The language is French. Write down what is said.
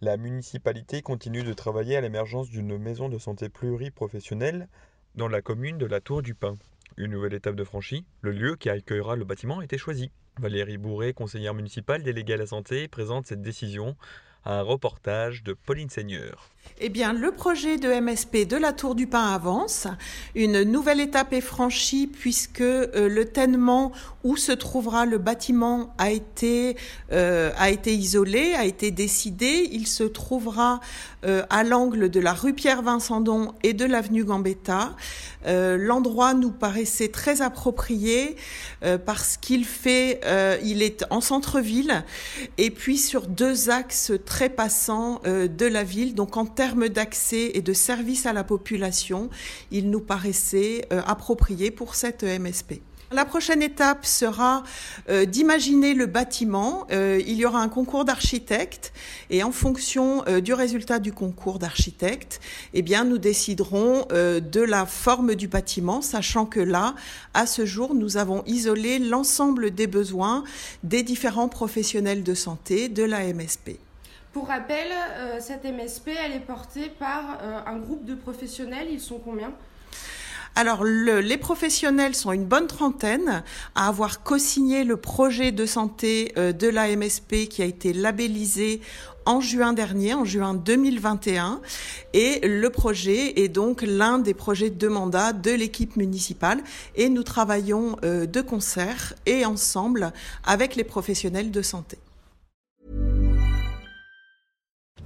La municipalité continue de travailler à l'émergence d'une maison de santé pluriprofessionnelle dans la commune de la Tour du Pin. Une nouvelle étape de franchie, le lieu qui accueillera le bâtiment a été choisi. Valérie Bourré, conseillère municipale déléguée à la santé, présente cette décision un reportage de Pauline Seigneur. Eh bien, le projet de MSP de la Tour du Pin avance. Une nouvelle étape est franchie puisque euh, le ténement où se trouvera le bâtiment a été, euh, a été isolé, a été décidé. Il se trouvera euh, à l'angle de la rue Pierre-Vincendon et de l'avenue Gambetta. L'endroit nous paraissait très approprié parce qu'il fait, est en centre-ville et puis sur deux axes très passants de la ville. Donc en termes d'accès et de service à la population, il nous paraissait euh, approprié pour cette MSP. La prochaine étape sera euh, d'imaginer le bâtiment. Euh, il y aura un concours d'architectes et en fonction du résultat du concours d'architectes, eh bien, nous déciderons de la forme du bâtiment, sachant que là, à ce jour, nous avons isolé l'ensemble des besoins des différents professionnels de santé de la MSP. Pour rappel, euh, cette MSP, elle est portée par euh, un groupe de professionnels. Ils sont combien? Alors, les professionnels sont une bonne trentaine à avoir co-signé le projet de santé euh, de la MSP qui a été labellisé en juin dernier, en juin 2021. Et le projet est donc l'un des projets de mandat de l'équipe municipale. Et nous travaillons de concert et ensemble avec les professionnels de santé.